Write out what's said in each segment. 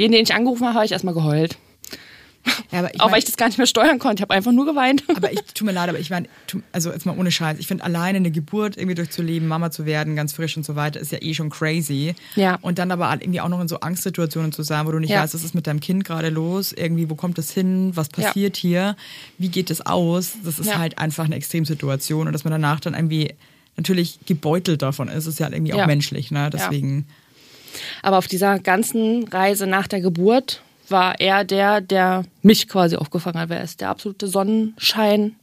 Jeden, den ich angerufen habe, habe ich erstmal geheult. Ja, aber ich auch mein, weil ich das gar nicht mehr steuern konnte. Ich habe einfach nur geweint. Aber ich tut mir leid, aber ich meine, also jetzt mal ohne Scheiß, ich finde alleine eine Geburt irgendwie durchzuleben, Mama zu werden, ganz frisch und so weiter, ist ja eh schon crazy. Ja. Und dann aber irgendwie auch noch in so Angstsituationen zu sein, wo du nicht ja. weißt, was ist mit deinem Kind gerade los, irgendwie, wo kommt das hin, was passiert ja. hier, wie geht es aus? Das ist ja. halt einfach eine Extremsituation und dass man danach dann irgendwie natürlich gebeutelt davon ist, ist ja halt irgendwie auch menschlich, ne? Deswegen. Aber auf dieser ganzen Reise nach der Geburt war er der, der mich quasi aufgefangen hat. Er ist der absolute Sonnenschein,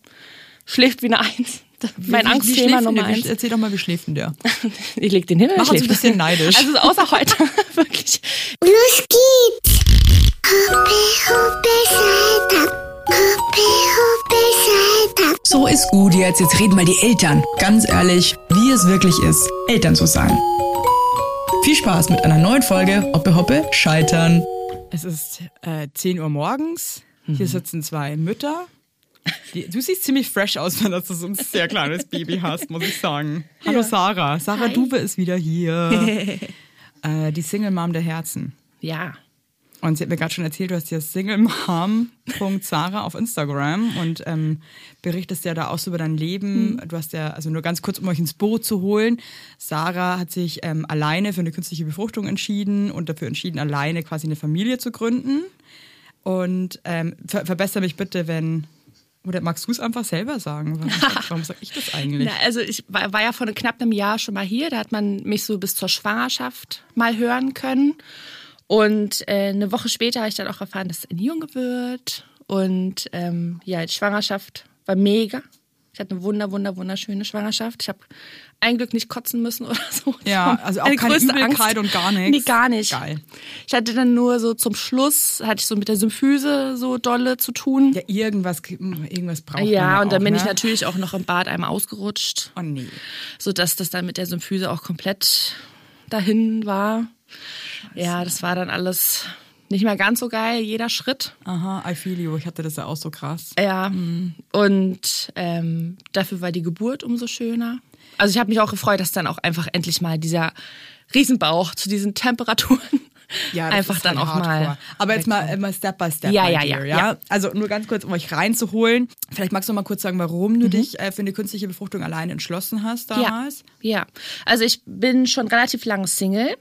schläft wie eine Eins. Mein wie, Angstthema Nummer eins. Erzähl doch mal, wie schläft denn der? ich leg den hin. Mach uns ein bisschen neidisch. Also außer heute, wirklich. Los geht's! Hoppe, hoppe, Seite. Hoppe, hoppe, Seite. So ist gut jetzt. Jetzt reden mal die Eltern. Ganz ehrlich, wie es wirklich ist, Eltern zu sein. Viel Spaß mit einer neuen Folge Hoppe, hoppe, scheitern. Es ist äh, 10 Uhr morgens. Hier mhm. sitzen zwei Mütter. Die, du siehst ziemlich fresh aus, wenn du so ein sehr kleines Baby hast, muss ich sagen. Hallo ja. Sarah. Sarah Hi. Dube ist wieder hier. äh, die Single Mom der Herzen. Ja. Und sie hat mir gerade schon erzählt, du hast ja singlemom.sarah auf Instagram und ähm, berichtest ja da auch so über dein Leben. Mhm. Du hast ja, also nur ganz kurz, um euch ins Boot zu holen. Sarah hat sich ähm, alleine für eine künstliche Befruchtung entschieden und dafür entschieden, alleine quasi eine Familie zu gründen. Und ähm, ver verbessere mich bitte, wenn oder magst du es einfach selber sagen? Warum, warum sage ich das eigentlich? Na, also ich war, war, ja vor knapp einem Jahr schon mal hier. Da hat man mich so bis zur Schwangerschaft mal hören können. Und äh, eine Woche später habe ich dann auch erfahren, dass es ein Junge wird. Und ähm, ja, die Schwangerschaft war mega. Ich hatte eine wunder, wunder, wunderschöne Schwangerschaft. Ich habe ein Glück nicht kotzen müssen oder so. Ja, also auch keine Übelkeit Angst. und gar nichts. Nee, gar nicht. Geil. Ich hatte dann nur so zum Schluss, hatte ich so mit der Symphyse so dolle zu tun. Ja, irgendwas, irgendwas braucht ja, man Ja, und dann auch, bin ne? ich natürlich auch noch im Bad einmal ausgerutscht. Oh nee. Sodass das dann mit der Symphyse auch komplett dahin war. Ja, das war dann alles nicht mehr ganz so geil, jeder Schritt. Aha, I feel you. Ich hatte das ja auch so krass. Ja, mhm. und ähm, dafür war die Geburt umso schöner. Also ich habe mich auch gefreut, dass dann auch einfach endlich mal dieser Riesenbauch zu diesen Temperaturen ja, einfach dann halt auch hardcore. mal. Aber jetzt mal, mal Step by Step. Ja, ja, ja, ja, Also nur ganz kurz, um euch reinzuholen. Vielleicht magst du mal kurz sagen, warum du mhm. dich äh, für eine künstliche Befruchtung alleine entschlossen hast damals. Ja, ja. Also ich bin schon relativ lange Single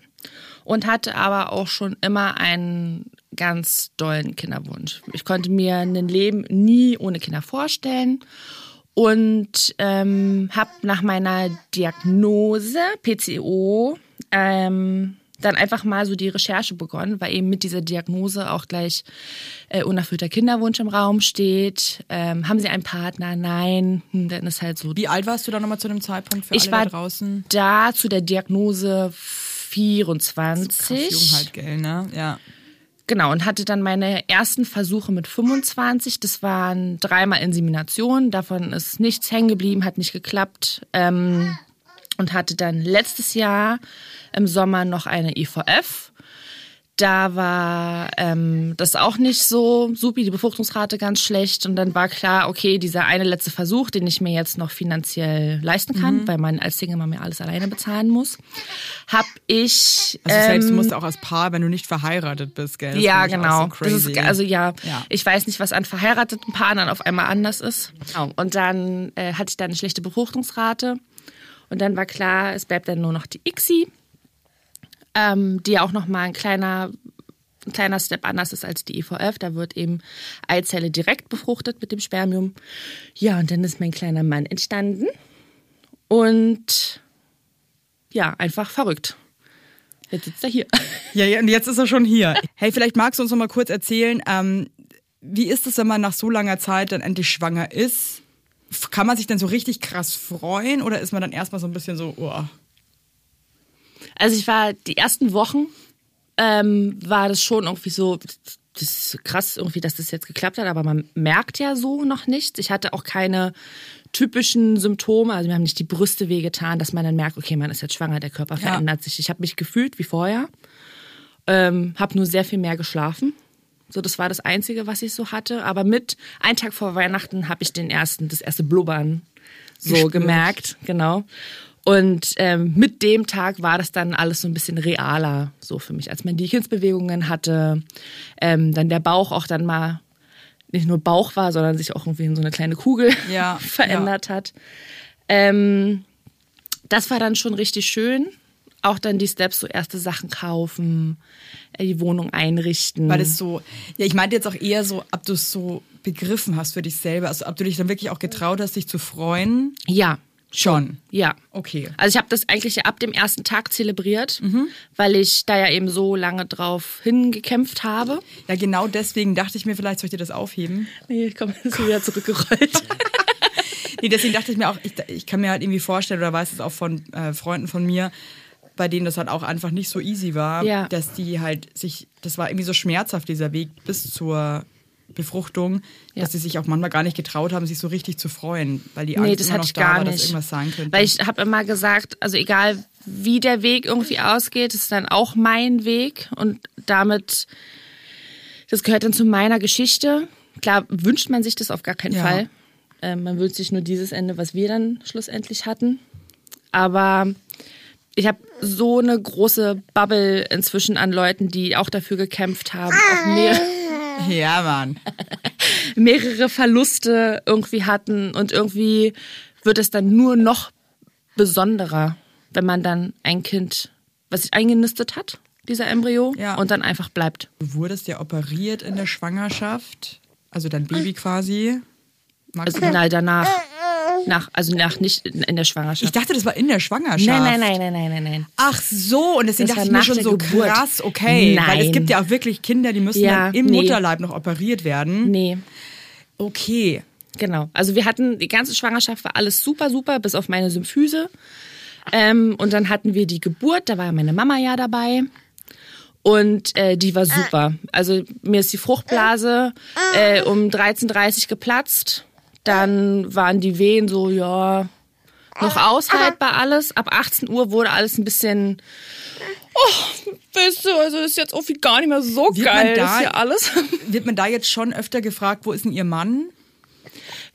und hatte aber auch schon immer einen ganz dollen Kinderwunsch. Ich konnte mir ein Leben nie ohne Kinder vorstellen und ähm, habe nach meiner Diagnose PCO ähm, dann einfach mal so die Recherche begonnen, weil eben mit dieser Diagnose auch gleich äh, unerfüllter Kinderwunsch im Raum steht. Ähm, haben Sie einen Partner? Nein. Hm, dann ist halt so. Wie alt warst du da nochmal zu dem Zeitpunkt für ich alle war da draußen? Da zu der Diagnose 24. So jung halt, gell, ne? Ja. Genau, und hatte dann meine ersten Versuche mit 25. Das waren dreimal Inseminationen. Davon ist nichts hängen geblieben, hat nicht geklappt. Ähm, und hatte dann letztes Jahr im Sommer noch eine IVF. Da war ähm, das auch nicht so supi, die Befruchtungsrate ganz schlecht. Und dann war klar, okay, dieser eine letzte Versuch, den ich mir jetzt noch finanziell leisten kann, mhm. weil man als Single mal mir alles alleine bezahlen muss, hab ich. Also ähm, selbst du musst auch als Paar, wenn du nicht verheiratet bist, gell? Das ja, genau. So das ist, also ja, ja, ich weiß nicht, was an verheirateten Paaren dann auf einmal anders ist. Oh. Und dann äh, hatte ich da eine schlechte Befruchtungsrate. Und dann war klar, es bleibt dann nur noch die ICSI ähm, die auch nochmal ein kleiner, ein kleiner Step anders ist als die IVF. Da wird eben Eizelle direkt befruchtet mit dem Spermium. Ja, und dann ist mein kleiner Mann entstanden. Und ja, einfach verrückt. Jetzt sitzt er hier. Ja, ja, und jetzt ist er schon hier. Hey, vielleicht magst du uns noch mal kurz erzählen, ähm, wie ist es, wenn man nach so langer Zeit dann endlich schwanger ist? Kann man sich denn so richtig krass freuen oder ist man dann erstmal so ein bisschen so, oh, also ich war die ersten Wochen, ähm, war das schon irgendwie so, das ist krass irgendwie, dass das jetzt geklappt hat, aber man merkt ja so noch nichts. Ich hatte auch keine typischen Symptome, also mir haben nicht die Brüste wehgetan, dass man dann merkt, okay, man ist jetzt schwanger, der Körper ja. verändert sich. Ich habe mich gefühlt wie vorher, ähm, habe nur sehr viel mehr geschlafen. So, das war das Einzige, was ich so hatte. Aber mit ein Tag vor Weihnachten habe ich den ersten, das erste Blubbern so gemerkt, genau. Und ähm, mit dem Tag war das dann alles so ein bisschen realer, so für mich, als man die Kindsbewegungen hatte, ähm, dann der Bauch auch dann mal nicht nur Bauch war, sondern sich auch irgendwie in so eine kleine Kugel Ja, verändert hat. Ähm, das war dann schon richtig schön. Auch dann die Steps, so erste Sachen kaufen, äh, die Wohnung einrichten. Weil es so, ja, ich meinte jetzt auch eher so, ob du es so begriffen hast für dich selber, also ob du dich dann wirklich auch getraut hast, dich zu freuen. ja, Schon. ja. Okay. Also ich habe das eigentlich ab dem ersten Tag zelebriert, Mhm. weil ich da ja eben so lange drauf hingekämpft habe. Ja, genau deswegen dachte ich mir, vielleicht soll ich dir das aufheben. Nee, ich komme jetzt wieder zurückgerollt. Nee, deswegen dachte ich mir auch, ich, ich kann mir halt irgendwie vorstellen, oder weiß es auch von äh, Freunden von mir, bei denen das halt auch einfach nicht so easy war, Ja. dass die halt sich, das war irgendwie so schmerzhaft, dieser Weg bis zur Befruchtung, Ja. dass sie sich auch manchmal gar nicht getraut haben, sich so richtig zu freuen, weil die Nee, Angst das immer hatte noch ich da gar war, dass nicht. irgendwas sein könnte. Weil ich habe immer gesagt, also egal wie der Weg irgendwie ausgeht, ist dann auch mein Weg und damit, das gehört dann zu meiner Geschichte. Klar wünscht man sich das auf gar keinen Ja. Fall. Ähm, man wünscht sich nur dieses Ende, was wir dann schlussendlich hatten. Aber ich habe so eine große Bubble inzwischen an Leuten, die auch dafür gekämpft haben, auch mehr, ja, Mann. mehrere Verluste irgendwie hatten und irgendwie wird es dann nur noch besonderer, wenn man dann ein Kind, was sich eingenistet hat, dieser Embryo, Ja. und dann einfach bleibt. Du wurdest ja operiert in der Schwangerschaft, also dein Baby quasi. Magst Also nein, danach. Nach, also nach nicht in der ich Schwangerschaft. dachte, das war in der Schwangerschaft. nein, nein, nein, nein, nein, nein, nein. Ach so, und deswegen Das dachte ich mir schon so Geburt. krass, okay. Weil es Nein. gibt ja auch wirklich Kinder, die müssen Ja, dann im nee. Mutterleib noch operiert werden. Nee, Okay. genau. Also wir hatten, die ganze Schwangerschaft war alles super, super, bis auf meine Symphyse. Ähm, und dann hatten wir die Geburt, da war meine Mama ja dabei. Und äh, die war super. Also mir ist die Fruchtblase äh, um 13.30 geplatzt. Dann waren die Wehen so, ja, noch aushaltbar alles. Ab 18 Uhr wurde alles ein bisschen, oh, weißt du, also ist jetzt irgendwie gar nicht mehr so Wird geil, da- ist hier alles. Wird man da jetzt schon öfter gefragt, wo ist denn ihr Mann?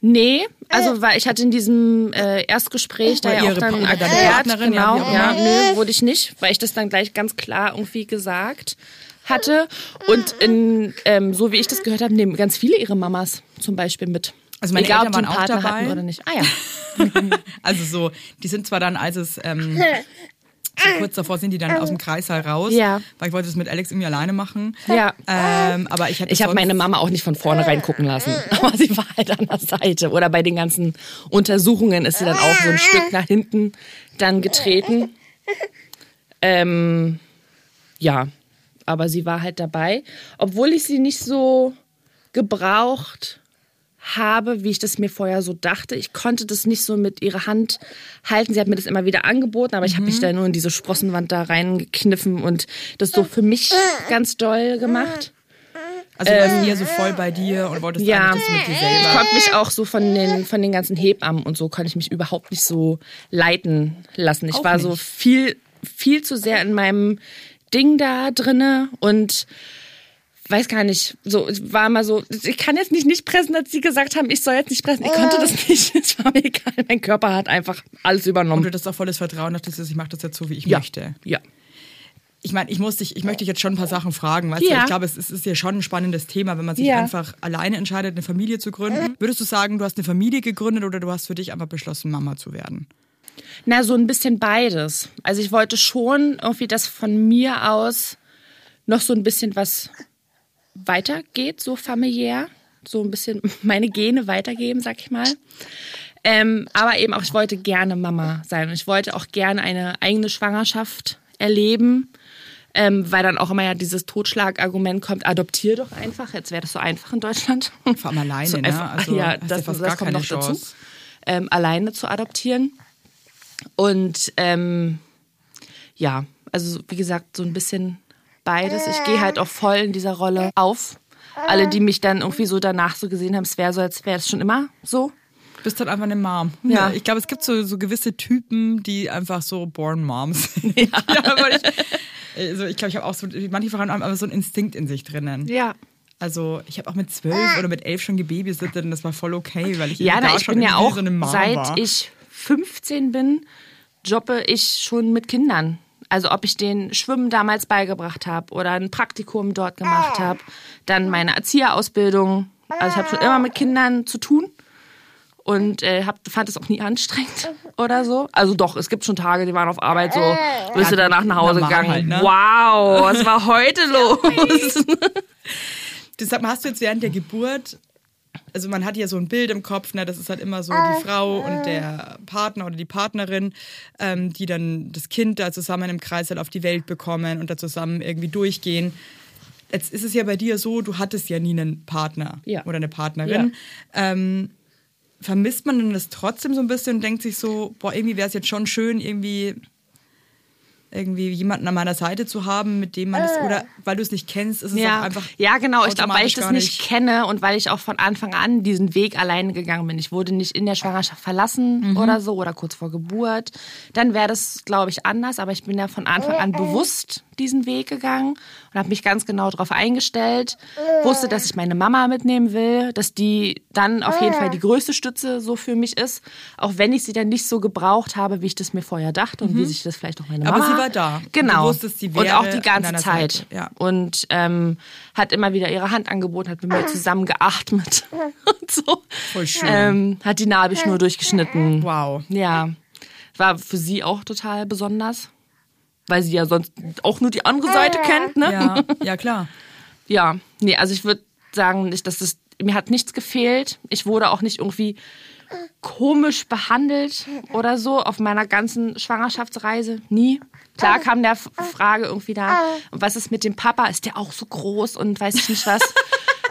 Nee, also weil ich hatte in diesem äh, Erstgespräch da ja auch ihre- dann deine erklärt, Partnerin, ja, genau, auch ja, nö, wurde ich nicht, weil ich das dann gleich ganz klar irgendwie gesagt hatte. Und in, ähm, so wie ich das gehört habe, nehmen ganz viele ihre Mamas zum Beispiel mit. Also meine Egal, Eltern waren auch dabei. oder nicht. Ah ja. Also so, die sind zwar dann, als es ähm, so kurz davor sind die dann aus dem Kreissaal raus, Ja. weil ich wollte das mit Alex irgendwie alleine machen. Ja. Ähm, aber ich hatte Ich habe meine Mama auch nicht von vorne reingucken lassen, aber sie war halt an der Seite. Oder bei den ganzen Untersuchungen ist sie dann auch so ein Stück nach hinten dann getreten. Ähm, ja, aber sie war halt dabei, obwohl ich sie nicht so gebraucht habe, wie ich das mir vorher so dachte. Ich konnte das nicht so mit ihrer Hand halten. Sie hat mir das immer wieder angeboten, aber ich habe mich da nur in diese Sprossenwand da reingekniffen und das so für mich ganz doll gemacht. Also du warst eher so voll bei dir und wolltest Ähm, Ja, eigentlich das mit dir ich selber. konnte mich auch so von den, von den ganzen Hebammen und so, konnte ich mich überhaupt nicht so leiten lassen. Ich Auch war so nicht. viel, viel zu sehr in meinem Ding da drinne und weiß gar nicht, so, es war immer so, ich kann jetzt nicht nicht pressen, als sie gesagt haben, ich soll jetzt nicht pressen. Ich konnte das nicht, es war mir egal. Mein Körper hat einfach alles Und übernommen. du hattest auch volles Vertrauen, dachtest, ich mache das jetzt so, wie ich ja. möchte. Ja. Ich meine, ich muss dich, ich möchte dich jetzt schon ein paar Sachen fragen, du? Ja. Ich glaube, es ist, es ist ja schon ein spannendes Thema, wenn man sich Ja. einfach alleine entscheidet, eine Familie zu gründen. Würdest du sagen, du hast eine Familie gegründet oder du hast für dich einfach beschlossen, Mama zu werden? Na, so ein bisschen beides. Also ich wollte schon irgendwie, dass von mir aus noch so ein bisschen was weitergeht, so familiär. So ein bisschen meine Gene weitergeben, sag ich mal. Ähm, aber eben auch, ich wollte gerne Mama sein. Und ich wollte auch gerne eine eigene Schwangerschaft erleben. Ähm, weil dann auch immer ja dieses Totschlagargument kommt, adoptier doch einfach. Jetzt wäre das so einfach in Deutschland. Vor allem alleine, so ne? einfach, Also ja, das, ja das kommt noch dazu. Chance. Ähm, alleine zu adoptieren. Und ähm, ja, also wie gesagt, so ein bisschen beides. Ich gehe halt auch voll in dieser Rolle auf. Alle, die mich dann irgendwie so danach so gesehen haben, es wäre so, als wäre es schon immer so. Du bist halt einfach eine Mom. Ja. Ich glaube, es gibt so, so gewisse Typen, die einfach so born Moms sind. Ja, aber ich, also ich glaube, ich habe auch so, manche Frauen haben aber so einen Instinkt in sich drinnen. Ja. Also ich habe auch mit zwölf oder mit elf schon gebabysittet und das war voll okay, weil ich Ja, da na, ich schon bin ja auch, so eine Mom seit war. ich 15 bin, jobbe ich schon mit Kindern. Also ob ich den Schwimmen damals beigebracht habe oder ein Praktikum dort gemacht habe, dann meine Erzieherausbildung. Also ich habe schon immer mit Kindern zu tun und äh, hab, fand es auch nie anstrengend oder so. Also doch, es gibt schon Tage, die waren auf Arbeit so, bist du danach nach Hause gegangen. halt, ne? Wow, was war heute los? Mal, hast du jetzt während der Geburt, also man hat ja so ein Bild im Kopf, ne, das ist halt immer so die Frau und der Partner oder die Partnerin, ähm, die dann das Kind da zusammen im Kreis halt auf die Welt bekommen und da zusammen irgendwie durchgehen. Jetzt ist es ja bei dir so, du hattest ja nie einen Partner Ja. oder eine Partnerin. Ähm, vermisst man denn das trotzdem so ein bisschen und denkt sich so, boah, irgendwie wäre es jetzt schon schön, irgendwie irgendwie jemanden an meiner Seite zu haben, mit dem man es, oder weil du es nicht kennst, ist es ja, auch einfach ja, genau. Ich glaube, weil ich das gar nicht kenne und weil ich auch von Anfang an diesen Weg alleine gegangen bin. Ich wurde nicht in der Schwangerschaft verlassen Mhm. oder so oder kurz vor Geburt. Dann wäre das, glaube ich, anders. Aber ich bin ja von Anfang an bewusst diesen Weg gegangen und habe mich ganz genau darauf eingestellt. Wusste, dass ich meine Mama mitnehmen will, dass die dann auf jeden Fall die größte Stütze so für mich ist. Auch wenn ich sie dann nicht so gebraucht habe, wie ich das mir vorher dachte und wie sich das vielleicht auch meine Mhm. Aber Mama... sie war da. Genau. Du wusstest, sie und wäre auch die an ganze Zeit. Seite. Ja. Und ähm, hat immer wieder ihre Hand angeboten, hat mit mir zusammen geatmet und so. Voll schön. Ähm, hat die Nabelschnur durchgeschnitten. Wow. Ja. War für sie auch total besonders. Weil sie ja sonst auch nur die andere Seite kennt, ne? Ja, ja klar. Ja, nee, also ich würde sagen, nicht, dass das, mir hat nichts gefehlt. Ich wurde auch nicht irgendwie komisch behandelt oder so auf meiner ganzen Schwangerschaftsreise. Nie. Klar kam der F- Frage irgendwie da, und was ist mit dem Papa? Ist der auch so groß und weiß ich nicht was?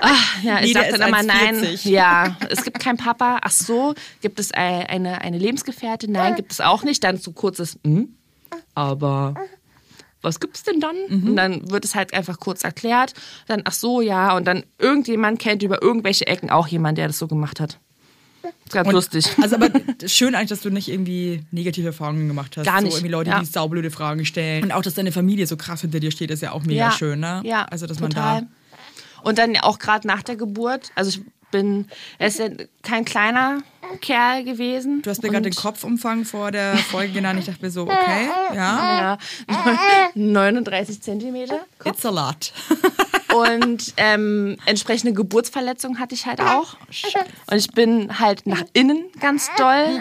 Ach, ja, ich Nee, ist dann immer nein. 1,40. Ja, es gibt keinen Papa. Ach so, gibt es äh, eine, eine Lebensgefährtin? Nein, gibt es auch nicht. Dann so kurzes, hm, aber was gibt's denn dann? Und dann wird es halt einfach kurz erklärt. Dann, ach so, ja. Und dann irgendjemand kennt über irgendwelche Ecken auch jemand, der das so gemacht hat. Ist ganz lustig. Also aber schön eigentlich, dass du nicht irgendwie negative Erfahrungen gemacht hast. Gar nicht, So irgendwie Leute, ja. die saublöde Fragen stellen. Und auch, dass deine Familie so krass hinter dir steht, ist ja auch mega schön, ne? Ja, Also, dass total. man Und dann auch gerade nach der Geburt. Also ich bin, er ist ja kein kleiner Kerl gewesen. Du hast mir gerade den Kopfumfang vor der Folge genannt. Ich dachte mir so, okay, ja, Ja, 39 Zentimeter. it's a lot. Und ähm, entsprechende Geburtsverletzungen hatte ich halt auch. Und ich bin halt nach innen ganz doll.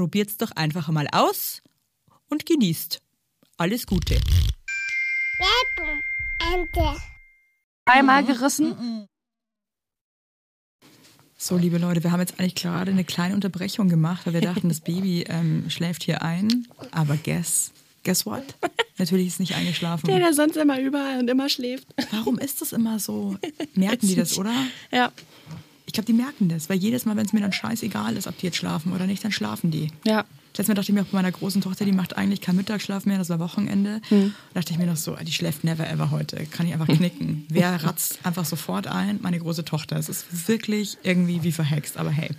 probiert's doch einfach mal aus und genießt. Alles Gute. Einmal gerissen. So, liebe Leute, wir haben jetzt eigentlich gerade eine kleine Unterbrechung gemacht, weil wir dachten, das Baby ähm, schläft hier ein. Aber guess, guess what? Natürlich ist es nicht eingeschlafen. Der, der sonst immer überall und immer schläft. Warum ist das immer so? Merken die das, oder? Ja. Ich glaube, die merken das, weil jedes Mal, wenn es mir dann scheißegal ist, ob die jetzt schlafen oder nicht, dann schlafen die. Ja. Letztes Mal dachte ich mir auch bei meiner großen Tochter, die macht eigentlich keinen Mittagsschlaf mehr, das war Wochenende. Hm. Da dachte ich mir noch so, die schläft never ever heute. Kann ich einfach knicken. Wer ratzt einfach sofort ein? Meine große Tochter. Es ist wirklich irgendwie wie verhext, aber hey.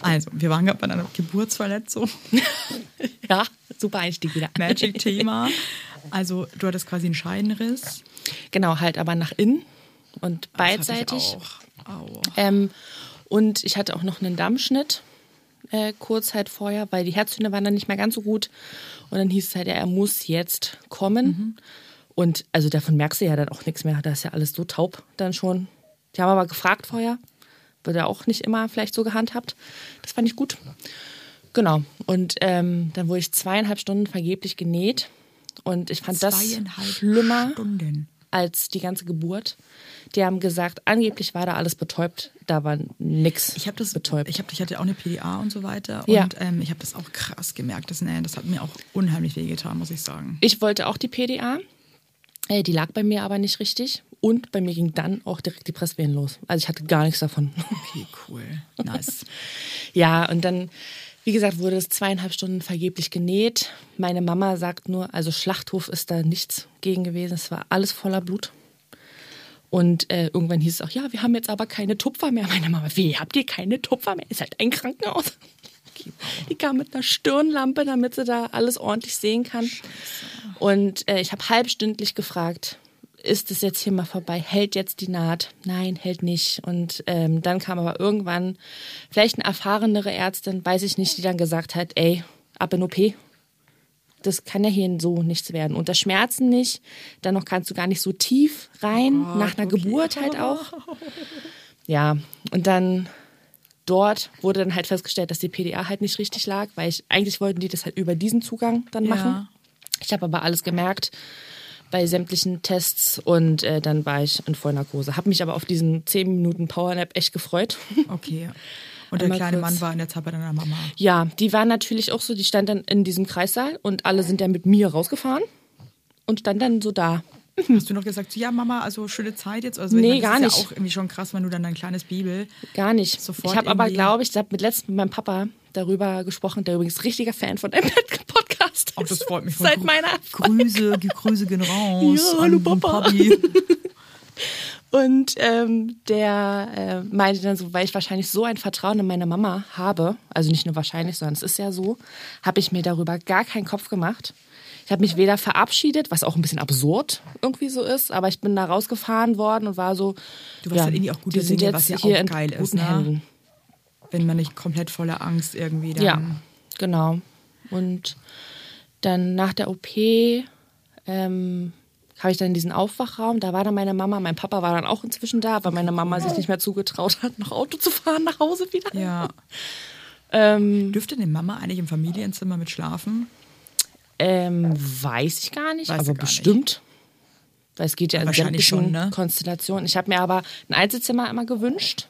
Also, wir waren gerade bei einer Geburtsverletzung. Ja, super Einstieg wieder. Magic-Thema. Also, du hattest quasi einen Scheidenriss. Genau, halt aber nach innen und Das hatte ich beidseitig. auch. Ähm, und ich hatte auch noch einen Dammschnitt äh, kurz halt vorher, weil die Herztöne waren dann nicht mehr ganz so gut. Und dann hieß es halt, ja, er muss jetzt kommen. Und also davon merkst du ja dann auch nichts mehr. Da ist ja alles so taub dann schon. Die haben aber gefragt vorher. Wird ja auch nicht immer vielleicht so gehandhabt. Das fand ich gut. Genau. Und ähm, dann wurde ich zweieinhalb Stunden vergeblich genäht. Und ich fand das Zweieinhalb schlimmer Stunden. Als die ganze Geburt. Die haben gesagt, angeblich war da alles betäubt, da war nix Ich habe das betäubt. Ich, hab, ich hatte auch eine PDA und so weiter. Ja. Und ähm, ich habe das auch krass gemerkt. Das, nee, das hat mir auch unheimlich wehgetan, muss ich sagen. Ich wollte auch die PDA. Äh, die lag bei mir aber nicht richtig. Und bei mir ging dann auch direkt die Presswehen los. Also ich hatte gar nichts davon. Okay, cool. Nice. ja, und dann, wie gesagt, wurde es zweieinhalb Stunden vergeblich genäht. Meine Mama sagt nur, also Schlachthof ist da nichts gegen gewesen. Es war alles voller Blut. Und äh, irgendwann hieß es auch, ja, wir haben jetzt aber keine Tupfer mehr. Meine Mama, wie, habt ihr keine Tupfer mehr? Ist halt ein Krankenhaus. Die kam mit einer Stirnlampe, damit sie da alles ordentlich sehen kann. Und äh, ich habe halbstündlich gefragt, ist es jetzt hier mal vorbei? Hält jetzt die Naht? Nein, hält nicht. Und ähm, dann kam aber irgendwann vielleicht eine erfahrenere Ärztin, weiß ich nicht, die dann gesagt hat, ey, ab in OP. Das kann ja hier so nichts werden. Unter Schmerzen nicht. Dann noch kannst du gar nicht so tief rein, nach einer Geburt halt auch. Ja, und dann dort wurde dann halt festgestellt, dass die PDA halt nicht richtig lag, weil ich eigentlich wollten die das halt über diesen Zugang dann machen. Ja. Ich habe aber alles gemerkt bei sämtlichen Tests und äh, dann war ich in Vollnarkose. Habe mich aber auf diesen 10 Minuten Powernap echt gefreut. Okay. Und der Einmal kleine kurz. Mann war in der Zeit bei deiner Mama. ja, die war natürlich auch so, die stand dann in diesem Kreissaal und alle sind dann mit mir rausgefahren und stand dann so da. Hast du noch gesagt, ja, Mama, also schöne Zeit jetzt? Also, Nee, ich gar das nicht. ist ja auch irgendwie schon krass, wenn du dann dein kleines Bibel. Gar nicht. Sofort ich habe aber, glaube ich, ich habe mit letztem mit meinem Papa darüber gesprochen, der übrigens richtiger Fan von deinem Podcast ist. Oh, das freut mich. Seit meiner Grüße, Grüße gehen raus. Ja, hallo, Papa. Und ähm, der äh, meinte dann so, weil ich wahrscheinlich so ein Vertrauen in meine Mama habe, also nicht nur wahrscheinlich, sondern es ist ja so, habe ich mir darüber gar keinen Kopf gemacht. Ich habe mich weder verabschiedet, was auch ein bisschen absurd irgendwie so ist, aber ich bin da rausgefahren worden und war so, Du warst halt irgendwie auch gute Dinge, was ja hier auch in geil ist, ne? Händen. Wenn man nicht komplett voller Angst irgendwie dann. Ja, genau. Und dann nach der OP ähm, kam ich dann in diesen Aufwachraum. Da war dann meine Mama. Mein Papa war dann auch inzwischen da, weil meine Mama sich nicht mehr zugetraut hat, noch Auto zu fahren nach Hause wieder. Ja. Ähm, Dürfte eine Mama eigentlich im Familienzimmer mit schlafen? ähm, weiß ich gar nicht, Weißt du aber gar bestimmt. Weil es geht ja in sämtlichen schon, ne? Konstellationen. Ich habe mir aber ein Einzelzimmer immer gewünscht,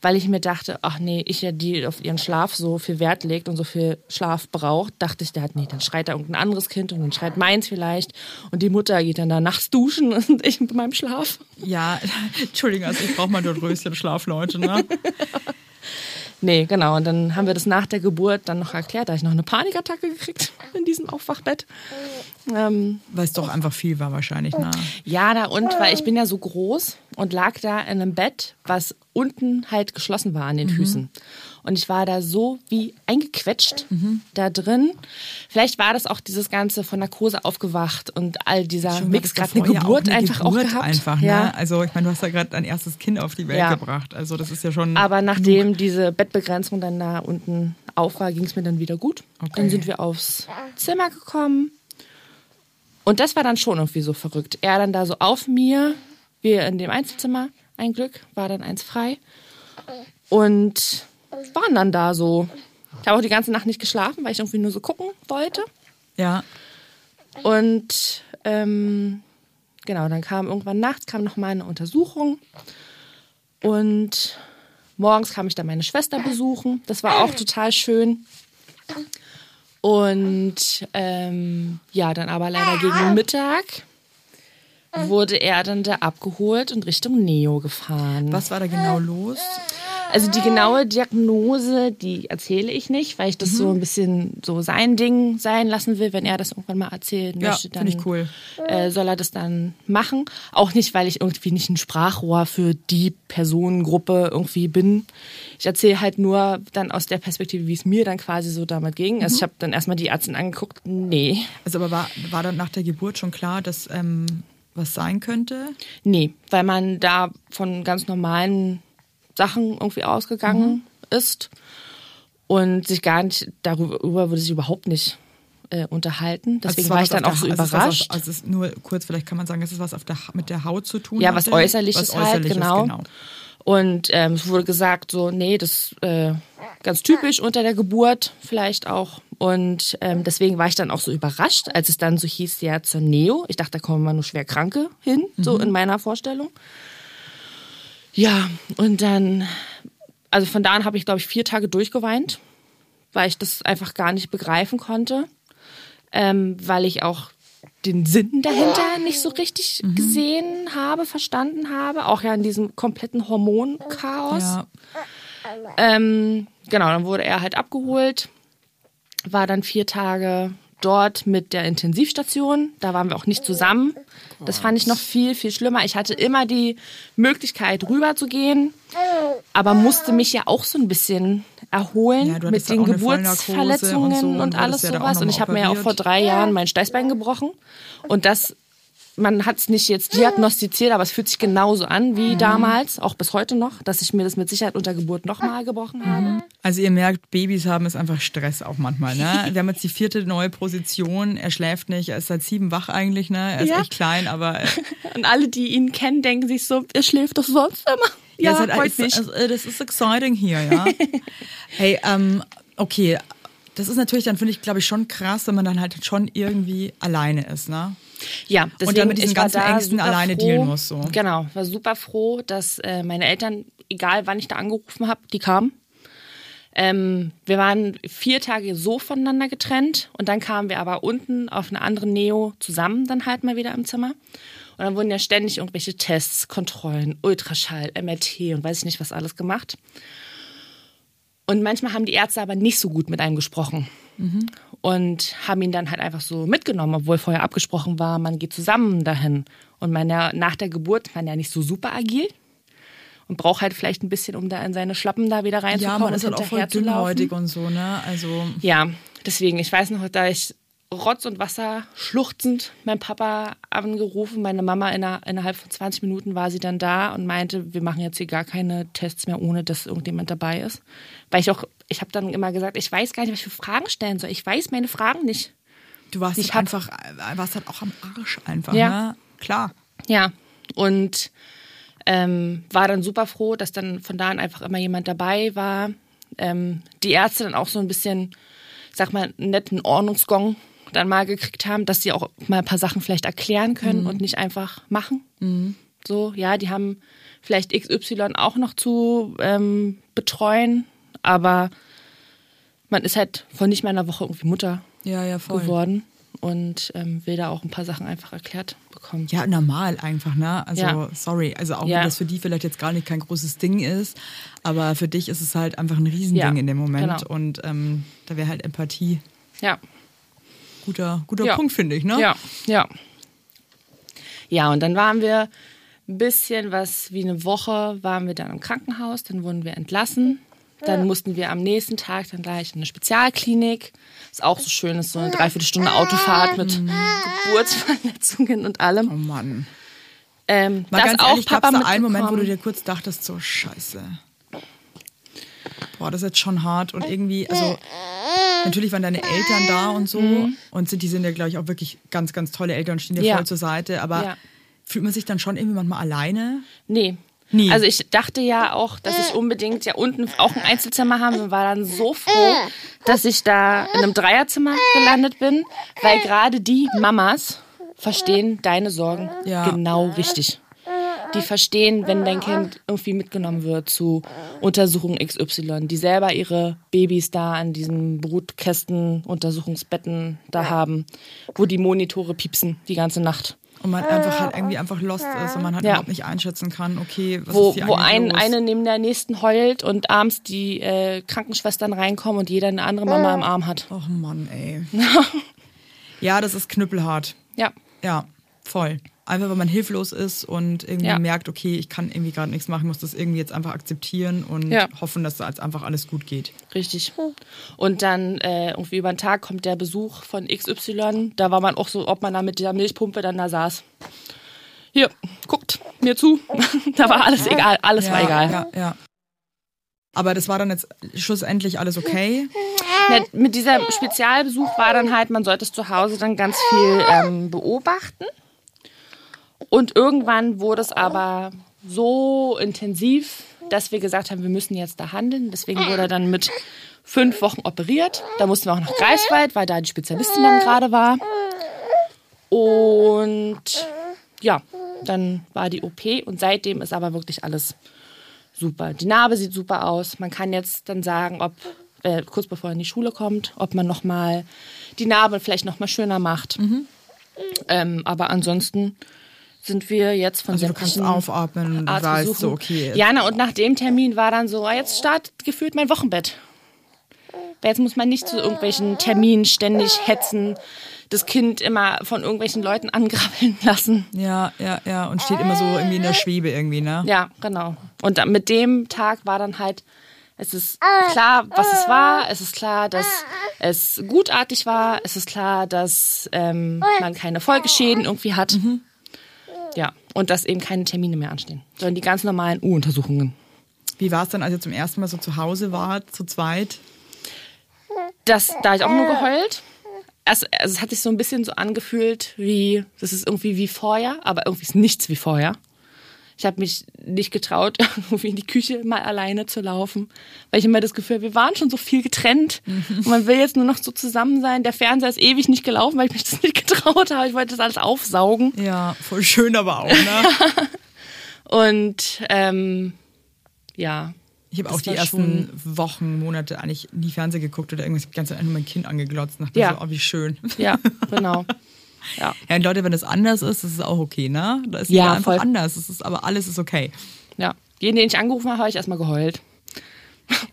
weil ich mir dachte, ach nee, ich ja, die auf ihren Schlaf so viel Wert legt und so viel Schlaf braucht, dachte ich, der hat, nee, dann schreit da irgendein anderes Kind und dann schreit meins vielleicht. Und die Mutter geht dann da nachts duschen und ich mit meinem Schlaf. Ja, Entschuldigung, also ich brauche mal dort Röschen Schlaf, Leute, ne? Nee, genau. Und dann haben wir das nach der Geburt dann noch erklärt. Da habe ich noch eine Panikattacke gekriegt in diesem Aufwachbett. Ähm, Weil es doch einfach viel war wahrscheinlich, ne? Ja, da und, weil ich bin ja so groß und lag da in einem Bett, was unten halt geschlossen war an Mhm. den Füßen. Und ich war da so wie eingequetscht da drin. Vielleicht war das auch dieses Ganze von Narkose aufgewacht und all dieser Schon Mix, gerade eine davor ja Geburt eine einfach Geburt auch gehabt. Einfach, ne? ja. Also ich meine, du hast ja gerade dein erstes Kind auf die Welt Ja. gebracht. Also das ist ja schon. Aber nachdem diese Bettbegrenzung dann da unten auf war, ging es mir dann wieder gut. Okay. Dann sind wir aufs Zimmer gekommen. Und das war dann schon irgendwie so verrückt. Er dann da so auf mir, wir in dem Einzelzimmer, ein Glück, war dann eins frei. Und waren dann da so. Ich habe auch die ganze Nacht nicht geschlafen, weil ich irgendwie nur so gucken wollte. Ja. Und ähm, genau, dann kam irgendwann nachts kam noch mal eine Untersuchung und morgens kam ich dann meine Schwester besuchen. Das war auch total schön. Und ähm, ja, dann aber leider gegen Mittag wurde er dann da abgeholt und Richtung Neo gefahren. Was war da genau los? Also die genaue Diagnose, die erzähle ich nicht, weil ich das so ein bisschen so sein Ding sein lassen will. Wenn er das irgendwann mal erzählen Ja, möchte, dann finde ich cool. äh, soll er das dann machen. Auch nicht, weil ich irgendwie nicht ein Sprachrohr für die Personengruppe irgendwie bin. Ich erzähle halt nur dann aus der Perspektive, wie es mir dann quasi so damit ging. Also ich habe dann erstmal die Ärztin angeguckt. Nee, Also aber war, war dann nach der Geburt schon klar, dass ähm, was sein könnte? nee, weil man da von ganz normalen Sachen irgendwie ausgegangen ist und sich gar nicht darüber würde sich überhaupt nicht äh, unterhalten. Also Deswegen es war was ich dann auch so also überrascht. Was, also ist nur kurz, vielleicht kann man sagen, es was auf der, mit der Haut zu tun Ja, hatte. was Äußerliches was halt, Äußerliches, genau. Und ähm, es wurde gesagt, so, nee, das ist äh, ganz typisch unter der Geburt vielleicht auch. Und ähm, deswegen war ich dann auch so überrascht, als es dann so hieß, ja, zur Neo. Ich dachte, da kommen mal nur Schwerkranke hin, so in meiner Vorstellung. Ja, und dann, also von da an habe ich, glaube ich, vier Tage durchgeweint, weil ich das einfach gar nicht begreifen konnte. Ähm, weil ich auch den Sinn dahinter nicht so richtig gesehen habe, verstanden habe. Auch ja in diesem kompletten Hormonchaos. Ja. Ähm, genau, dann wurde er halt abgeholt, war dann vier Tage dort mit der Intensivstation. Da waren wir auch nicht zusammen. Das fand ich noch viel, viel schlimmer. Ich hatte immer die Möglichkeit, rüber zu gehen, aber musste mich ja auch so ein bisschen erholen Ja, mit den Geburtsverletzungen und so und, und alles ja sowas. Und ich habe mir ja auch vor drei Jahren mein Steißbein gebrochen. Und das man hat es nicht jetzt diagnostiziert, aber es fühlt sich genauso an wie Mhm. damals, auch bis heute noch, dass ich mir das mit Sicherheit unter Geburt nochmal gebrochen habe. Also ihr merkt, Babys haben es einfach Stress auch manchmal. Ne? Wir haben jetzt die vierte neue Position. Er schläft nicht, er ist seit sieben wach eigentlich. Ne? Er ist Ja. echt klein, aber äh, Und alle, die ihn kennen, denken sich so, er schläft doch sonst immer. Ja, heute it's- nicht. also, das ist exciting hier, ja. hey, ähm, okay. Das ist natürlich dann, finde ich, glaube ich, schon krass, wenn man dann halt schon irgendwie alleine ist, ne? Ja, deswegen, dann mit diesen ganzen Ängsten alleine froh, dealen muss, so. Genau, war super froh, dass äh, meine Eltern, egal wann ich da angerufen habe, die kamen. Ähm, wir waren vier Tage so voneinander getrennt und dann kamen wir aber unten auf eine andere Neo zusammen dann halt mal wieder im Zimmer. Und dann wurden ja ständig irgendwelche Tests, Kontrollen, Ultraschall, MRT und weiß ich nicht was alles gemacht. Und manchmal haben die Ärzte aber nicht so gut mit einem gesprochen und haben ihn dann halt einfach so mitgenommen, obwohl vorher abgesprochen war, man geht zusammen dahin. Und man ja, nach der Geburt man ja nicht so super agil und braucht halt vielleicht ein bisschen, um da in seine Schlappen da wieder reinzukommen Ja, man ist und halt auch voll dünnhäutig und so, ne? Also, Ja, deswegen, ich weiß noch, da ich Rotz und Wasser schluchzend mein Papa angerufen, meine Mama inner, innerhalb von 20 Minuten war sie dann da und meinte, wir machen jetzt hier gar keine Tests mehr, ohne dass irgendjemand dabei ist. Weil ich auch, ich habe dann immer gesagt, ich weiß gar nicht, was ich für Fragen stellen soll. Ich weiß meine Fragen nicht. du warst Ich halt einfach, äh, warst halt auch am Arsch einfach, Ja. ne? Klar. Ja, und ähm, war dann super froh, dass dann von da an einfach immer jemand dabei war. Ähm, die Ärzte dann auch so ein bisschen, sag mal, einen netten Ordnungsgong dann mal gekriegt haben, dass sie auch mal ein paar Sachen vielleicht erklären können und nicht einfach machen. So, ja, die haben vielleicht XY auch noch zu ähm, betreuen, aber man ist halt von nicht mal einer Woche irgendwie Mutter Ja, ja, geworden und ähm, will da auch ein paar Sachen einfach erklärt bekommen. Ja, normal einfach, ne? Also, Ja. sorry. Also, auch Ja. wenn das für die vielleicht jetzt gar nicht kein großes Ding ist, aber für dich ist es halt einfach ein Riesending Ja, in dem Moment. genau. Und ähm, da wäre halt Empathie Ja. guter, guter. Punkt, finde ich, ne? Ja, ja. Ja, und dann waren wir ein bisschen was wie eine Woche, waren wir dann im Krankenhaus, dann wurden wir entlassen. Dann mussten wir am nächsten Tag dann gleich in eine Spezialklinik. Ist auch so schön, ist so eine Dreiviertelstunde Autofahrt mit Geburtsverletzungen und allem. Oh Mann. Ähm, Mal das ganz auch ehrlich, gab Papa es da einen Moment, wo du dir kurz dachtest, so scheiße. Boah, das ist jetzt schon hart und irgendwie, also natürlich waren deine Eltern da und so und sind, die sind ja, glaube ich, auch wirklich ganz, ganz tolle Eltern und stehen dir Mhm. Ja. voll zur Seite, aber Ja. fühlt man sich dann schon irgendwie manchmal alleine? Nee. Nie. Also ich dachte ja auch, dass ich unbedingt ja unten auch ein Einzelzimmer haben und war dann so froh, dass ich da in einem Dreierzimmer gelandet bin, weil gerade die Mamas verstehen deine Sorgen Ja. genau richtig. Die verstehen, wenn dein Kind irgendwie mitgenommen wird zu Untersuchung XY, die selber ihre Babys da an diesen Brutkästen, Untersuchungsbetten da haben, wo die Monitore piepsen die ganze Nacht. Und man einfach halt irgendwie einfach lost ist und man halt Ja. überhaupt nicht einschätzen kann, okay, was wo, ist hier wo ein, los? eine neben der nächsten heult und abends die äh, Krankenschwestern reinkommen und jeder eine andere Mama im Arm hat. Och Mann, ey. ja, das ist knüppelhart. Ja, Ja, voll. Einfach, weil man hilflos ist und irgendwie Ja. merkt, okay, ich kann irgendwie gerade nichts machen, muss das irgendwie jetzt einfach akzeptieren und Ja. hoffen, dass da jetzt einfach alles gut geht. richtig. Und dann äh, irgendwie über den Tag kommt der Besuch von XY. Da war man auch so, ob man da mit der Milchpumpe dann da saß. Hier, guckt mir zu. da war alles egal, alles war egal. Ja, ja. Aber das war dann jetzt schlussendlich alles okay. Mit dieser Spezialbesuch war dann halt, man sollte es zu Hause dann ganz viel ähm, beobachten. Und irgendwann wurde es aber so intensiv, dass wir gesagt haben, wir müssen jetzt da handeln. Deswegen wurde er dann mit fünf Wochen operiert. Da mussten wir auch nach Greifswald, weil da die Spezialistin dann gerade war. Und ja, dann war die OP und seitdem ist aber wirklich alles super. Die Narbe sieht super aus. Man kann jetzt dann sagen, ob äh, kurz bevor er in die Schule kommt, ob man noch mal die Narbe vielleicht noch mal schöner macht. Ähm, aber ansonsten sind wir jetzt von Also du kannst aufatmen und du weißt so, okay. Ja, na, und nach dem Termin war dann so, ah, jetzt startet gefühlt mein Wochenbett. Weil Jetzt muss man nicht zu irgendwelchen Terminen ständig hetzen, das Kind immer von irgendwelchen Leuten angrabbeln lassen. Ja, ja, ja. Und steht immer so irgendwie in der Schwebe irgendwie, ne? Ja, genau. Und mit dem Tag war dann halt, es ist klar, was es war. Es ist klar, dass es gutartig war. Es ist klar, dass ähm, man keine Folgeschäden irgendwie hat. Ja, und dass eben keine Termine mehr anstehen, sondern die ganz normalen U-Untersuchungen. Wie war es dann, als ihr zum ersten Mal so zu Hause wart, zu zweit? Das, da hab ich auch nur geheult. Also, also es hat sich so ein bisschen so angefühlt wie, das ist irgendwie wie vorher, aber irgendwie ist nichts wie vorher. Ich habe mich nicht getraut, irgendwie in die Küche mal alleine zu laufen, weil ich immer das Gefühl, wir waren schon so viel getrennt und man will jetzt nur noch so zusammen sein. Der Fernseher ist ewig nicht gelaufen, weil ich mich das nicht getraut habe. Ich wollte das alles aufsaugen. Ja, voll schön aber auch, ne? Und ähm, ja, Ich habe auch die ersten Wochen, Monate eigentlich nie Fernsehen geguckt oder irgendwas. Ich habe ganze Zeit nur mein Kind angeglotzt. Dachte Ja. so, oh, wie schön. ja, genau. Ja. Ja, und Leute, wenn das anders ist, das ist auch okay, ne? Da ist Ja, einfach voll. anders. Das ist, aber alles ist okay. ja. Jeden, den ich angerufen habe, habe ich erstmal geheult.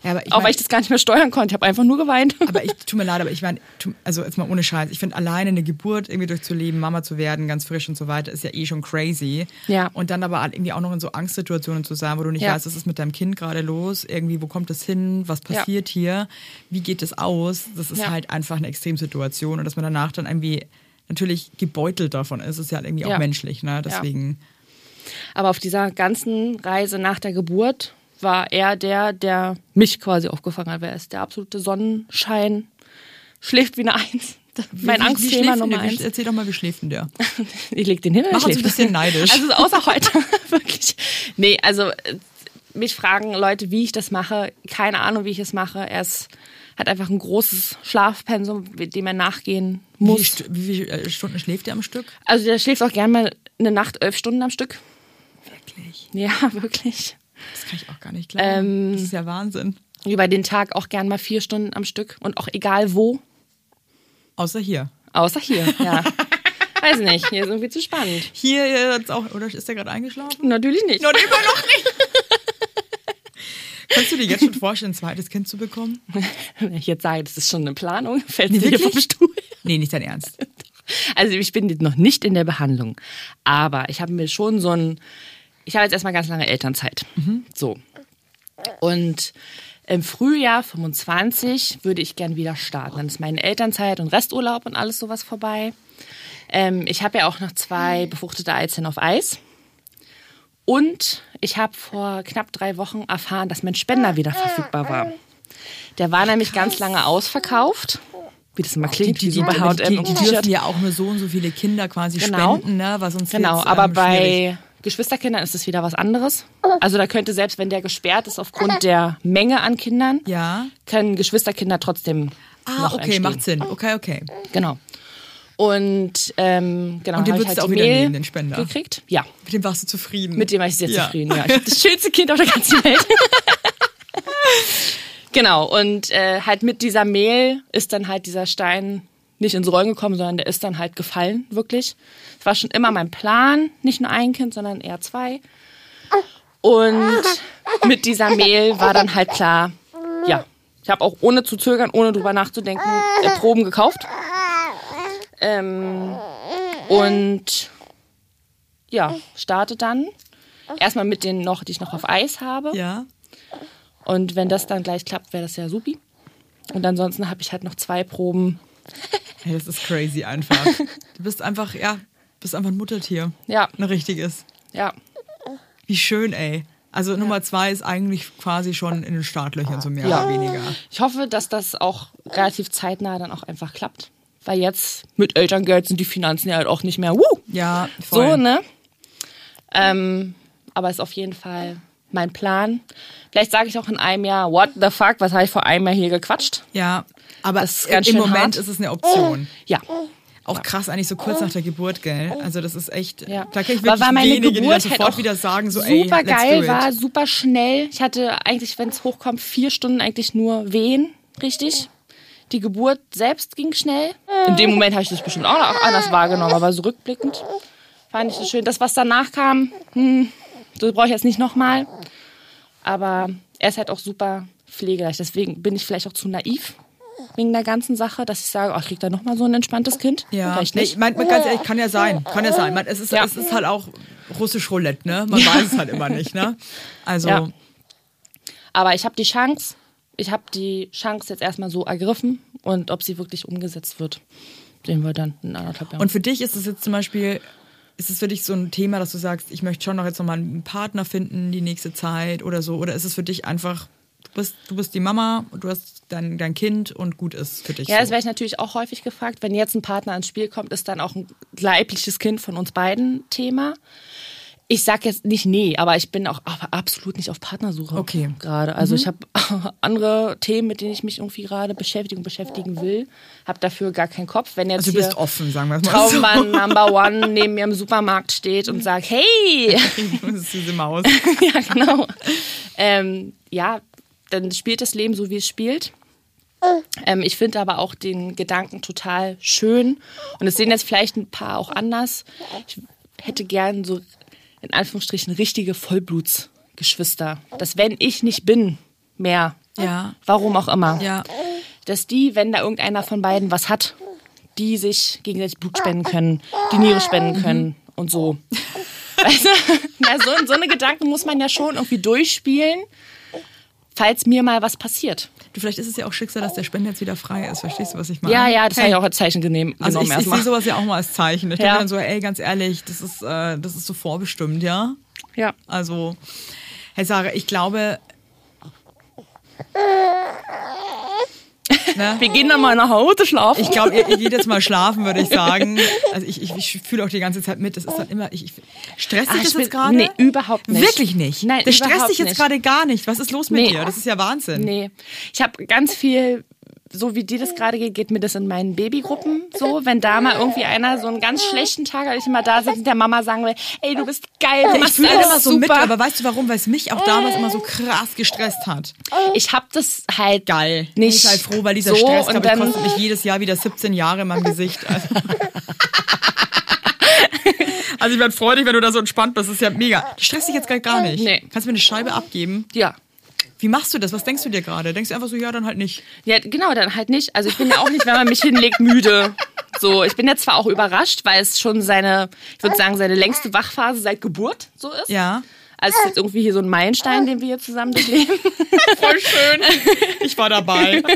Ja, aber ich auch mein- weil ich das gar nicht mehr steuern konnte. Ich habe einfach nur geweint. Aber ich tut mir leid, aber ich meine, also jetzt mal ohne Scheiß, ich finde alleine eine Geburt irgendwie durchzuleben, Mama zu werden, ganz frisch und so weiter, ist ja eh schon crazy. Ja. Und dann aber irgendwie auch noch in so Angstsituationen zu sein, wo du nicht Ja. weißt, was ist mit deinem Kind gerade los, irgendwie, wo kommt das hin, was Ja. passiert hier, wie geht es aus? Das ist Ja. halt einfach eine Extremsituation und dass man danach dann irgendwie natürlich gebeutelt davon ist, ist ja halt irgendwie auch Ja. menschlich, ne? Deswegen. Aber auf dieser ganzen Reise nach der Geburt war er der, der mich quasi aufgefangen hat. Er ist der absolute Sonnenschein, schläft wie eine Eins. Mein Wie- wie Angstthema denn Nummer? Wie- eins. Erzähl doch mal, wie schläft denn der? Ich leg den hin und Mach uns ein bisschen neidisch. Also außer heute, wirklich. Nee, also äh, mich fragen Leute, wie ich das mache. Keine Ahnung, wie ich es mache. Er ist, hat einfach ein großes Schlafpensum, dem er nachgehen Wie, muss. st- wie viele Stunden schläft der am Stück? Also der schläft auch gern mal eine Nacht elf Stunden am Stück. Wirklich? Ja, wirklich. Das kann ich auch gar nicht glauben. Ähm, das ist ja Wahnsinn. Über den Tag auch gern mal vier Stunden am Stück und auch egal wo, Außer hier. außer hier. Ja. Weiß nicht, hier ist irgendwie zu spannend. Hier jetzt auch, oder ist der gerade eingeschlafen? Natürlich nicht. Noch immer noch nicht. Kannst du dir jetzt schon vorstellen, ein zweites Kind zu bekommen? Wenn ich jetzt sage, das ist schon eine Planung, fällt Nee, dir vom? Stuhl. Nee, nicht dein Ernst. Also ich bin noch nicht in der Behandlung, aber ich habe mir schon so ein, ich habe jetzt erstmal ganz lange Elternzeit. So. Und im Frühjahr 25 würde ich gern wieder starten. Dann ist meine Elternzeit und Resturlaub und alles sowas vorbei. Ähm, ich habe ja auch noch zwei befruchtete Eizellen auf Eis. Und ich habe vor knapp drei Wochen erfahren, dass mein Spender wieder verfügbar war. Der war nämlich ganz lange ausverkauft. Wie das immer klingt, so die, H&M die, und die T-Shirt. dürfen ja auch nur so und so viele Kinder quasi Genau. spenden, ne? was uns Genau, jetzt, aber ähm, bei Geschwisterkindern ist es wieder was anderes. Also da könnte selbst, wenn der gesperrt ist aufgrund der Menge an Kindern, Ja. können Geschwisterkinder trotzdem Ah, noch okay, entstehen. macht Sinn. Okay, okay. Genau. Und ähm, genau, Und den habe würdest halt du auch die wieder Mail nehmen, den Spender? gekriegt. Ja, Mit dem warst du zufrieden. mit dem war ich sehr Ja. zufrieden. Ja, ich das schönste Kind auf der ganzen Welt. genau. Und äh, halt mit dieser Mail ist dann halt dieser Stein nicht ins Rollen gekommen, sondern der ist dann halt gefallen, wirklich. Es war schon immer mein Plan, nicht nur ein Kind, sondern eher zwei. Und mit dieser Mail war dann halt klar, ja, ich habe auch ohne zu zögern, ohne drüber nachzudenken, Proben gekauft. Ähm, und ja, starte dann. Erstmal mit denen noch, die ich noch auf Eis habe. Ja. Und wenn das dann gleich klappt, wäre das ja supi. Und ansonsten habe ich halt noch zwei Proben. Hey, das ist crazy einfach. Du bist einfach, ja, bist einfach ein Muttertier. Ja, Ein richtiges. ja. Wie schön, ey. Also Nummer zwei ist eigentlich quasi schon in den Startlöchern, so mehr Ja. oder weniger. Ich hoffe, dass das auch relativ zeitnah dann auch einfach klappt. Weil jetzt mit Elterngeld sind die Finanzen ja halt auch nicht mehr wuh, Ja, voll. so, ne? Ähm, aber ist auf jeden Fall mein Plan. Vielleicht sage ich auch in einem Jahr, what the fuck, was habe ich vor einem Jahr hier gequatscht? Ja, aber Das ist ganz im Moment hart. ist es eine Option. Ja. Auch krass, eigentlich so kurz nach der Geburt, gell? Also das ist echt, Ja. da kenne ich wirklich war meine wenige, die Geburt halt sofort auch wieder sagen, so ey, super do geil, war super schnell. Ich hatte eigentlich, wenn es hochkommt, vier Stunden eigentlich nur Wehen, richtig. Die Geburt selbst ging schnell. In dem Moment habe ich das bestimmt auch noch anders wahrgenommen, aber so rückblickend fand ich das schön. Das, was danach kam, hm, das brauche ich jetzt nicht nochmal. Aber er ist halt auch super pflegeleicht. Deswegen bin ich vielleicht auch zu naiv wegen der ganzen Sache, dass ich sage, oh, ich krieg da nochmal so ein entspanntes Kind. Ja, Vielleicht nee, nicht. ich mein, man ganz ehrlich, kann ja sein, kann ja sein. Man, es, ist, Ja. es ist halt auch russisch Roulette, ne? Man weiß es halt immer nicht, ne? Also, Ja. Aber ich habe die Chance, ich habe die Chance jetzt erstmal so ergriffen und ob sie wirklich umgesetzt wird, sehen wir dann in anderthalb Jahren. und für dich ist es jetzt zum Beispiel, ist es für dich so ein Thema, dass du sagst, ich möchte schon noch jetzt nochmal einen Partner finden die nächste Zeit oder so? Oder ist es für dich einfach, du bist, du bist die Mama, du hast dein, dein Kind und gut ist für dich? ja, das so. werde ich natürlich auch häufig gefragt. Wenn jetzt ein Partner ins Spiel kommt, ist dann auch ein leibliches Kind von uns beiden Thema. Ich sag jetzt nicht nee, aber ich bin auch absolut nicht auf Partnersuche Okay. gerade. Also ich habe andere Themen, mit denen ich mich irgendwie gerade beschäftigen, beschäftigen will. Habe dafür gar keinen Kopf. Wenn jetzt Also du bist hier offen, sagen wir es mal so. Traummann Number One neben mir im Supermarkt steht und sagt, hey, Das ist diese Maus. ja genau. Ähm, ja, dann spielt das Leben so, wie es spielt. Ähm, ich finde aber auch den Gedanken total schön. Und es sehen jetzt vielleicht ein paar auch anders. Ich hätte gern so in Anführungsstrichen richtige Vollblutsgeschwister. Dass wenn ich nicht bin, mehr. Ja. Warum auch immer. Ja. Dass die, wenn da irgendeiner von beiden was hat, die sich gegenseitig Blut spenden können, die Niere spenden können und so. Weißt du? Na, so, so eine Gedanken muss man ja schon irgendwie durchspielen, falls mir mal was passiert. Vielleicht ist es ja auch Schicksal, dass der Spender jetzt wieder frei ist. Verstehst du, was ich meine? Ja, ja, das Hey. habe ich auch als Zeichen genehm, Also genommen ich, ich sehe sowas ja auch mal als Zeichen. Ich Ja. denke dann so, ey, ganz ehrlich, das ist, äh, das ist so vorbestimmt, ja? Ja. Also, Herr Sarah, ich glaube. Ne? Wir gehen dann mal nach Hause schlafen. Ich glaube, ihr, geht jetzt mal schlafen, würde ich sagen. Also ich, ich, ich fühle auch die ganze Zeit mit. Das ist dann immer. Ich, ich, stresst Ah, dich das jetzt gerade? nee, überhaupt nicht. Wirklich nicht. Nein, das stresst dich jetzt gerade gar nicht. Was ist los mit Nee. dir? Das ist ja Wahnsinn. Nee, ich habe ganz viel, so wie dir das gerade geht, geht mir das in meinen Babygruppen so. Wenn da mal irgendwie einer so einen ganz schlechten Tag hat, ich immer da sitze und der Mama sagen will, ey, du bist geil, du Ich machst fühle alles immer so super. mit, aber weißt du warum? Weil es mich auch damals immer so krass gestresst hat. ich habe das halt Geil. nicht Ich bin halt froh, weil dieser so Stress, glaube ich, kostet mich jedes Jahr wieder 17 Jahre in meinem Gesicht. Also, also ich werde freudig, wenn du da so entspannt bist. Das ist ja mega. Du stresst dich jetzt gerade gar nicht. Nee. Kannst du mir eine Scheibe abgeben? ja. Wie machst du das? Was denkst du dir gerade? Denkst du einfach so, ja, dann halt nicht. Ja, genau, dann halt nicht. Also ich bin ja auch nicht, wenn man mich hinlegt, müde. So, ich bin jetzt zwar auch überrascht, weil es schon seine, ich würde sagen, seine längste Wachphase seit Geburt so ist. Ja. Also es ist jetzt irgendwie hier so ein Meilenstein, den wir hier zusammen durchleben. Voll schön. Ich war dabei.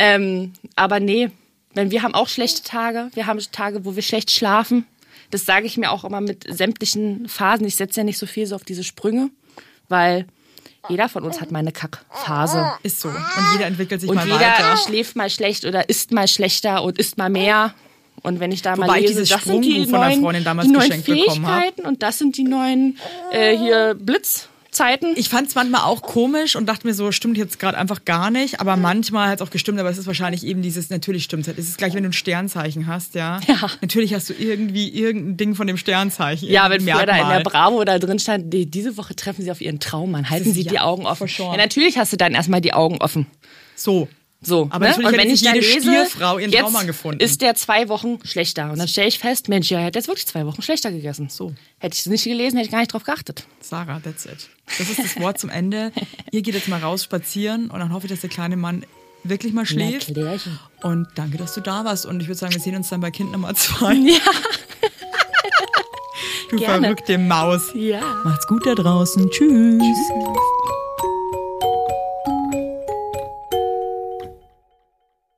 Ähm, aber nee, wenn wir haben auch schlechte Tage. Wir haben Tage, wo wir schlecht schlafen. Das sage ich mir auch immer mit sämtlichen Phasen. Ich setze ja nicht so viel so auf diese Sprünge, weil jeder von uns hat mal eine Kackphase. Ist so. Und jeder entwickelt sich Und mal jeder weiter. schläft mal schlecht oder isst mal schlechter und isst mal mehr. Und wenn ich da Wobei mal lese, das sind die Sprungbuch von einer neuen, Freundin damals die neuen geschenkt bekommen hab. Fähigkeiten und das sind die neuen äh, hier Blitzzeiten. Ich fand es manchmal auch komisch und dachte mir so, stimmt jetzt gerade einfach gar nicht. Aber manchmal hat es auch gestimmt, aber es ist wahrscheinlich eben dieses, natürlich stimmt es. Es ist gleich, wenn du ein Sternzeichen hast, ja. Ja. Natürlich hast du irgendwie irgendein Ding von dem Sternzeichen. Ja, wenn früher da in der Merkmal. Bravo da drin stand, die, diese Woche treffen Sie auf Ihren Traummann, halten Sie ja die Augen offen. sure. Ja, natürlich hast du dann erstmal die Augen offen. So. So, Aber ne? und wenn ich jede lese, Stierfrau ihren jetzt Traummann gefunden. ist der zwei Wochen schlechter. Und dann stelle ich fest, Mensch, ja, er hat jetzt wirklich zwei Wochen schlechter gegessen. So. Hätte ich es nicht gelesen, hätte ich gar nicht drauf geachtet. Sarah, that's it. Das ist das Wort zum Ende. Ihr geht jetzt mal raus spazieren und dann hoffe ich, dass der kleine Mann wirklich mal schläft. Und danke, dass du da warst. Und ich würde sagen, wir sehen uns dann bei Kind Nummer zwei. Ja. Du Gerne. verrückte Maus. Ja. Macht's gut da draußen. Tschüss.